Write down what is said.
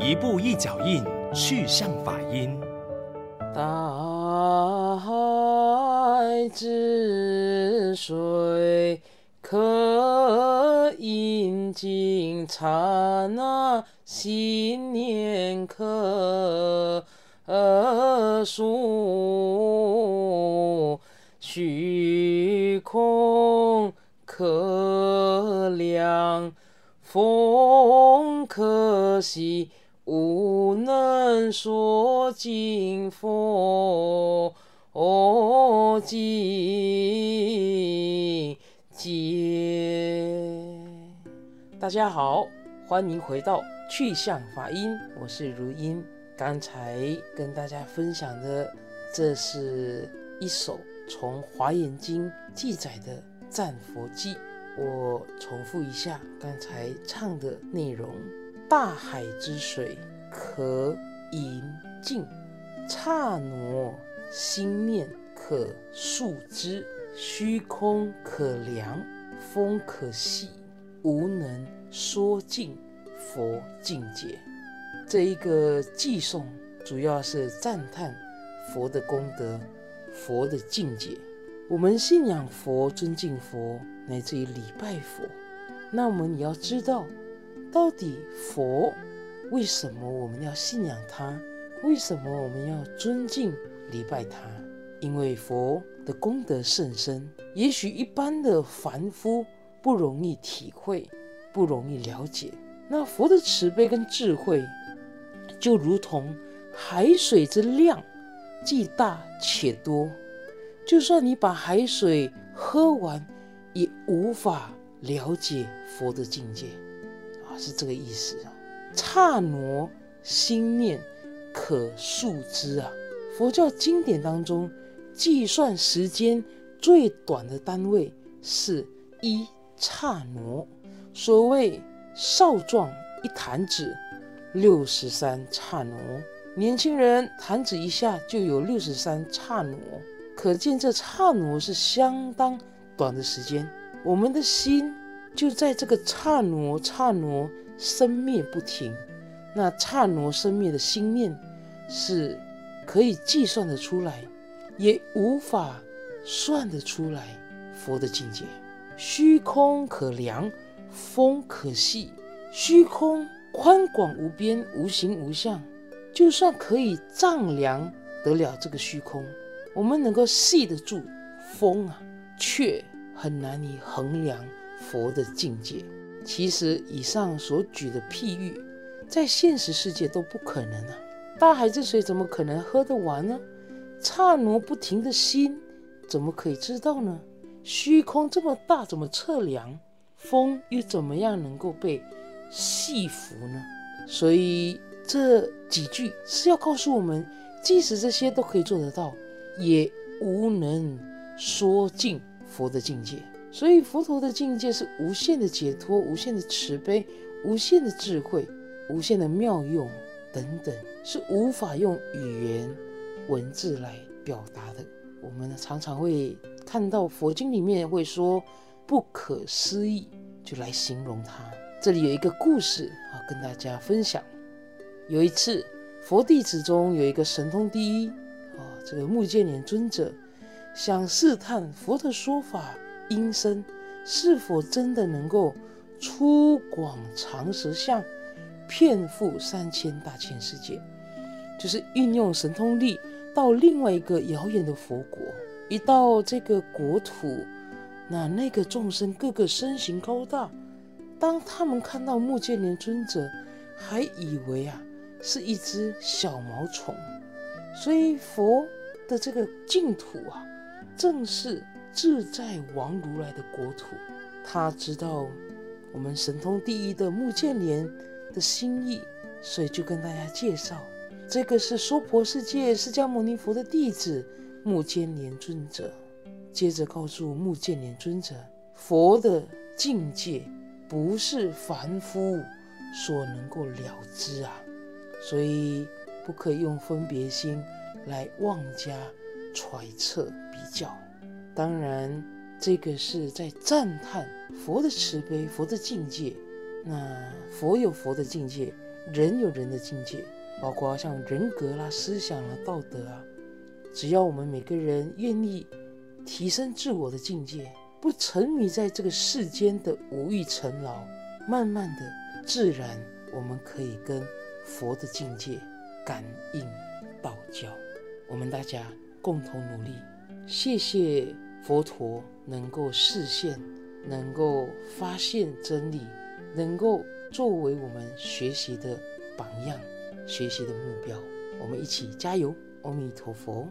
一步一脚印，去向法音。大海之水可饮尽，刹那心念可述，虚空可量，风可息。无能说尽佛境界。大家好，欢迎回到趣向法音，我是如音。刚才跟大家分享的，这是一首从《华严经》记载的赞佛偈。我重复一下刚才唱的内容。大海之水可饮尽，刹那心念可述之，虚空可量，风可细，无能说尽佛境界。这一个偈颂主要是赞叹佛的功德、佛的境界。我们信仰佛、尊敬佛，乃至于礼拜佛，那我们也要知道。到底佛为什么我们要信仰他？为什么我们要尊敬礼拜他？因为佛的功德甚深，也许一般的凡夫不容易体会，不容易了解。那佛的慈悲跟智慧，就如同海水之量，既大且多。就算你把海水喝完，也无法了解佛的境界。是这个意思啊！刹那心念可述之啊！佛教经典当中，计算时间最短的单位是一刹那。所谓少壮一弹指，六十三刹那。年轻人弹指一下就有六十三刹那，可见这刹那是相当短的时间。我们的心。就在这个刹那刹那生灭不停，那刹那生灭的心念是可以计算得出来，也无法算得出来佛的境界。虚空可量，风可细。虚空宽广无边，无形无相，就算可以丈量得了这个虚空，我们能够系得住风啊，却很难以衡量。佛的境界，其实以上所举的譬喻，在现实世界都不可能啊！大海之水怎么可能喝得完呢？刹那不停的心，怎么可以知道呢？虚空这么大，怎么测量？风又怎么样能够被系服呢？所以这几句是要告诉我们，即使这些都可以做得到，也无能说尽佛的境界。所以佛陀的境界是无限的解脱、无限的慈悲、无限的智慧、无限的妙用等等，是无法用语言文字来表达的。我们常常会看到佛经里面会说不可思议，就来形容它。这里有一个故事啊，跟大家分享。有一次，佛弟子中有一个神通第一啊，这个目犍连尊者想试探佛的说法。音声是否真的能够出广长舌相，遍覆三千大千世界？就是运用神通力到另外一个遥远的佛国。一到这个国土，那那个众生个个身形高大，当他们看到木建连尊者，还以为啊是一只小毛虫。所以佛的这个净土啊，正是。自在王如来的国土，他知道我们神通第一的目犍连的心意，所以就跟大家介绍，这个是娑婆世界释迦牟尼佛的弟子目犍连尊者。接着告诉目犍连尊者，佛的境界不是凡夫所能够了知啊，所以不可以用分别心来妄加揣测比较。当然，这个是在赞叹佛的慈悲、佛的境界。那佛有佛的境界，人有人的境界，包括像人格啦、思想啦、道德啊。只要我们每个人愿意提升自我的境界，不沉迷在这个世间的无欲尘劳，慢慢的、自然，我们可以跟佛的境界感应道交。我们大家共同努力，谢谢佛陀能够示现，能够发现真理，能够作为我们学习的榜样、学习的目标。我们一起加油！阿弥陀佛。